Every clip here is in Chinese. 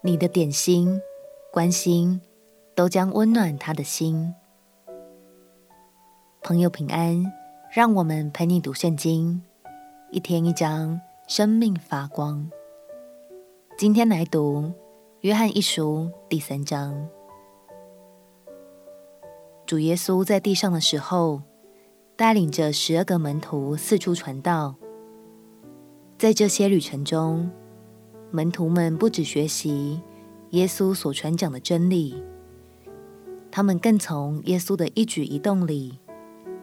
你的点心、关心，都将温暖他的心。朋友平安，让我们陪你读圣经，一天一章，生命发光。今天来读约翰一书第三章。主耶稣在地上的时候，带领着十二个门徒四处传道。在这些旅程中，门徒们不止学习耶稣所传讲的真理，他们更从耶稣的一举一动里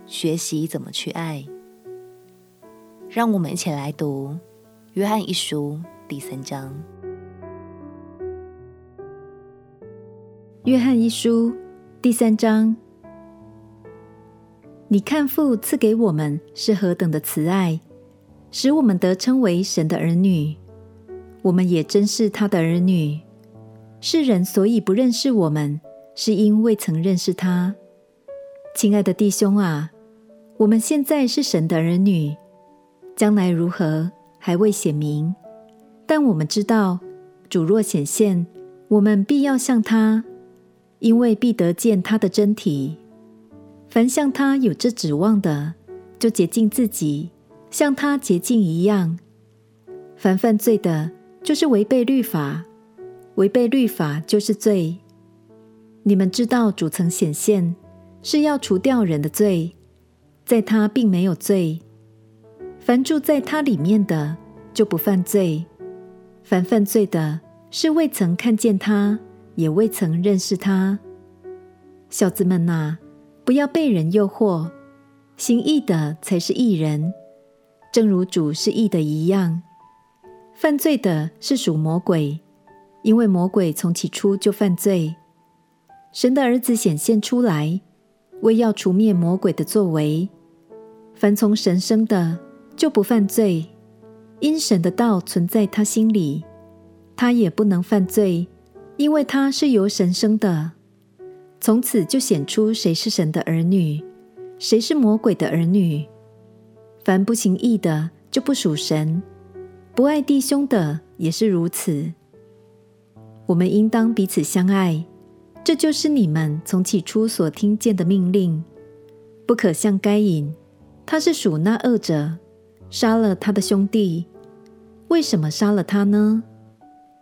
学习怎么去爱。让我们一起来读《约翰一书》第三章。《约翰一书》第三章，你看父赐给我们是何等的慈爱，使我们得称为神的儿女。我们也真是他的儿女。世人所以不认识我们，是因未曾认识他。亲爱的弟兄啊，我们现在是神的儿女，将来如何还未显明。但我们知道，主若显现，我们必要像他，因为必得见他的真体。凡像他有这指望的，就洁净自己，像他洁净一样。凡犯罪的，就是违背律法，违背律法就是罪。你们知道主曾显现，是要除掉人的罪，在他并没有罪。凡住在他里面的，就不犯罪；凡犯罪的，是未曾看见他，也未曾认识他。小子们哪，不要被人诱惑，行义的才是义人，正如主是义的一样。犯罪的是属魔鬼，因为魔鬼从起初就犯罪。神的儿子显现出来，为要除灭魔鬼的作为。凡从神生的，就不犯罪，因神的道存在他心里，他也不能犯罪，因为他是由神生的。从此就显出谁是神的儿女，谁是魔鬼的儿女。凡不行义的，就不属神。不爱弟兄的也是如此。我们应当彼此相爱，这就是你们从起初所听见的命令。不可像该隐，他是属那恶者，杀了他的兄弟。为什么杀了他呢？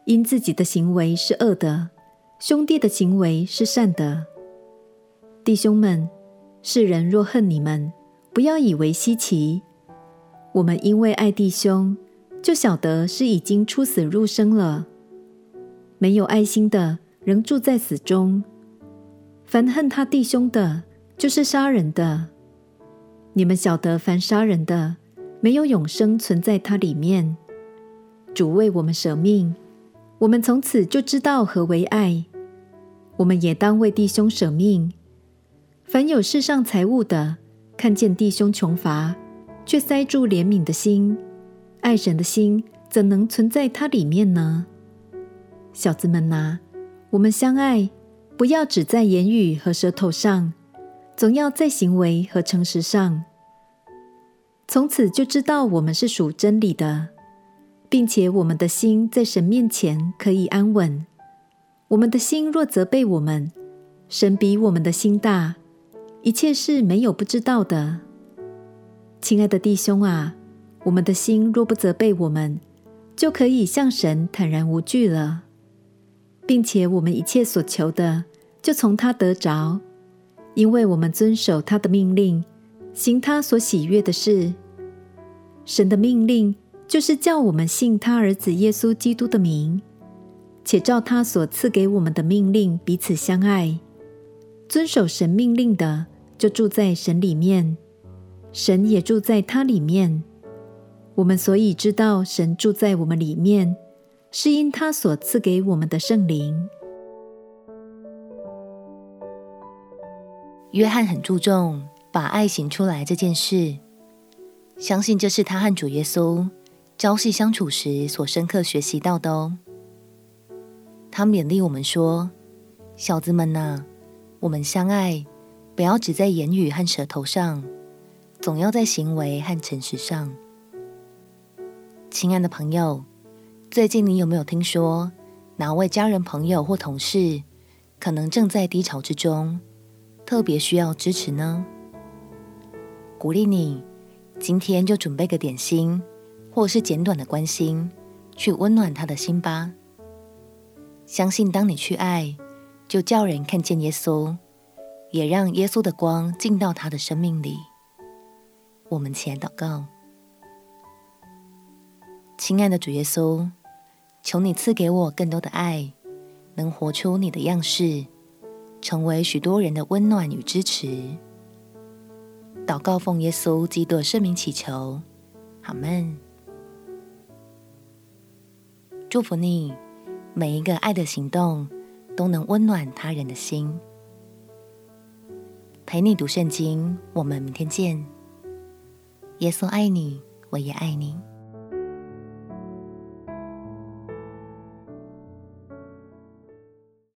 因自己的行为是恶的，兄弟的行为是善的。弟兄们，世人若恨你们，不要以为稀奇。我们因为爱弟兄。就晓得是已经出死入生了。没有爱心的，仍住在死中。凡恨他弟兄的，就是杀人的。你们晓得，凡杀人的，没有永生存在他里面。主为我们舍命，我们从此就知道何为爱。我们也当为弟兄舍命。凡有世上财物的，看见弟兄穷乏，却塞住怜悯的心。爱神的心怎能存在他里面呢？小子们哪，我们相爱，不要只在言语和舌头上，总要在行为和诚实上。从此就知道我们是属真理的，并且我们的心在神面前可以安稳。我们的心若责备我们，神比我们的心大，一切事没有不知道的。亲爱的弟兄啊！我们的心若不责备我们，就可以向神坦然无惧了，并且我们一切所求的，就从他得着，因为我们遵守他的命令，行他所喜悦的事。神的命令就是叫我们信他儿子耶稣基督的名，且照他所赐给我们的命令彼此相爱。遵守神命令的，就住在神里面，神也住在他里面。我们所以知道神住在我们里面，是因他所赐给我们的圣灵。约翰很注重把爱行出来这件事，相信这是他和主耶稣朝夕相处时所深刻学习到的哦。他勉励我们说：“小子们呐，我们相爱，不要只在言语和舌头上，总要在行为和诚实上。”亲爱的朋友，最近你有没有听说哪位家人、朋友或同事可能正在低潮之中，特别需要支持呢？鼓励你今天就准备个点心，或是简短的关心，去温暖他的心吧。相信当你去爱，就叫人看见耶稣，也让耶稣的光进到他的生命里。我们起来祷告，亲爱的主耶稣，求你赐给我更多的爱，能活出你的样式，成为许多人的温暖与支持。祷告奉耶稣基督圣名祈求，阿门。祝福你，每一个爱的行动都能温暖他人的心。陪你读圣经，我们明天见。耶稣爱你，我也爱你。